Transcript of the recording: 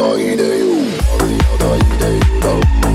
da Don't ideju, you.